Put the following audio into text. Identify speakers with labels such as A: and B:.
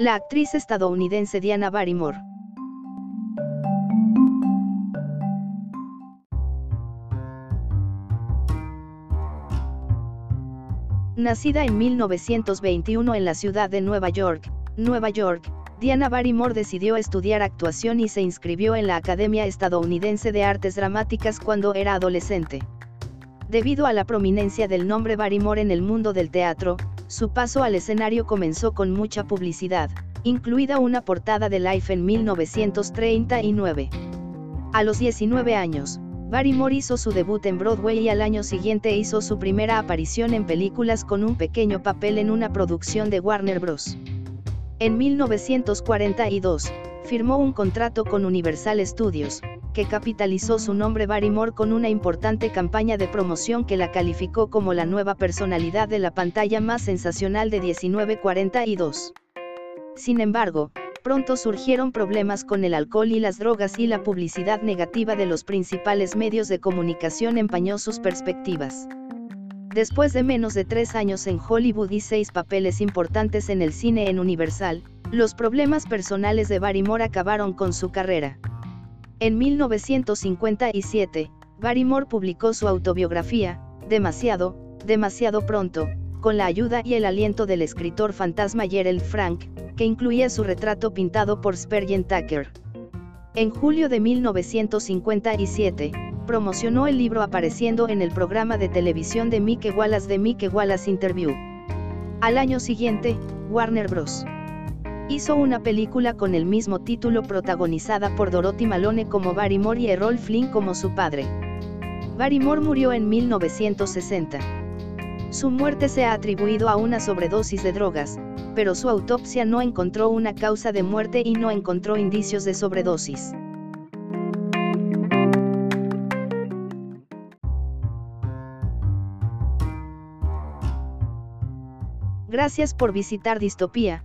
A: La actriz estadounidense Diana Barrymore. Nacida en 1921 en la ciudad de Nueva York, Nueva York, Diana Barrymore decidió estudiar actuación y se inscribió en la Academia Estadounidense de Artes Dramáticas cuando era adolescente. Debido a la prominencia del nombre Barrymore en el mundo del teatro, su paso al escenario comenzó con mucha publicidad, incluida una portada de Life en 1939. A los 19 años, Barrymore hizo su debut en Broadway y al año siguiente hizo su primera aparición en películas con un pequeño papel en una producción de Warner Bros. En 1942, firmó un contrato con Universal Studios, que capitalizó su nombre Barrymore con una importante campaña de promoción que la calificó como la nueva personalidad de la pantalla más sensacional de 1942. Sin embargo, pronto surgieron problemas con el alcohol y las drogas y la publicidad negativa de los principales medios de comunicación empañó sus perspectivas. Después de menos de tres años en Hollywood y seis papeles importantes en el cine en Universal, los problemas personales de Barrymore acabaron con su carrera. En 1957, Barrymore publicó su autobiografía, Demasiado, demasiado pronto, con la ayuda y el aliento del escritor fantasma Gerald Frank, que incluía su retrato pintado por Spurgeon Tucker. En julio de 1957, promocionó el libro apareciendo en el programa de televisión de Mickey Wallace de Mickey Wallace Interview. Al año siguiente, Warner Bros. Hizo una película con el mismo título protagonizada por Dorothy Malone como Barrymore y Errol Flynn como su padre. Barrymore murió en 1960. Su muerte se ha atribuido a una sobredosis de drogas, pero su autopsia no encontró una causa de muerte y no encontró indicios de sobredosis. Gracias por visitar Distopía,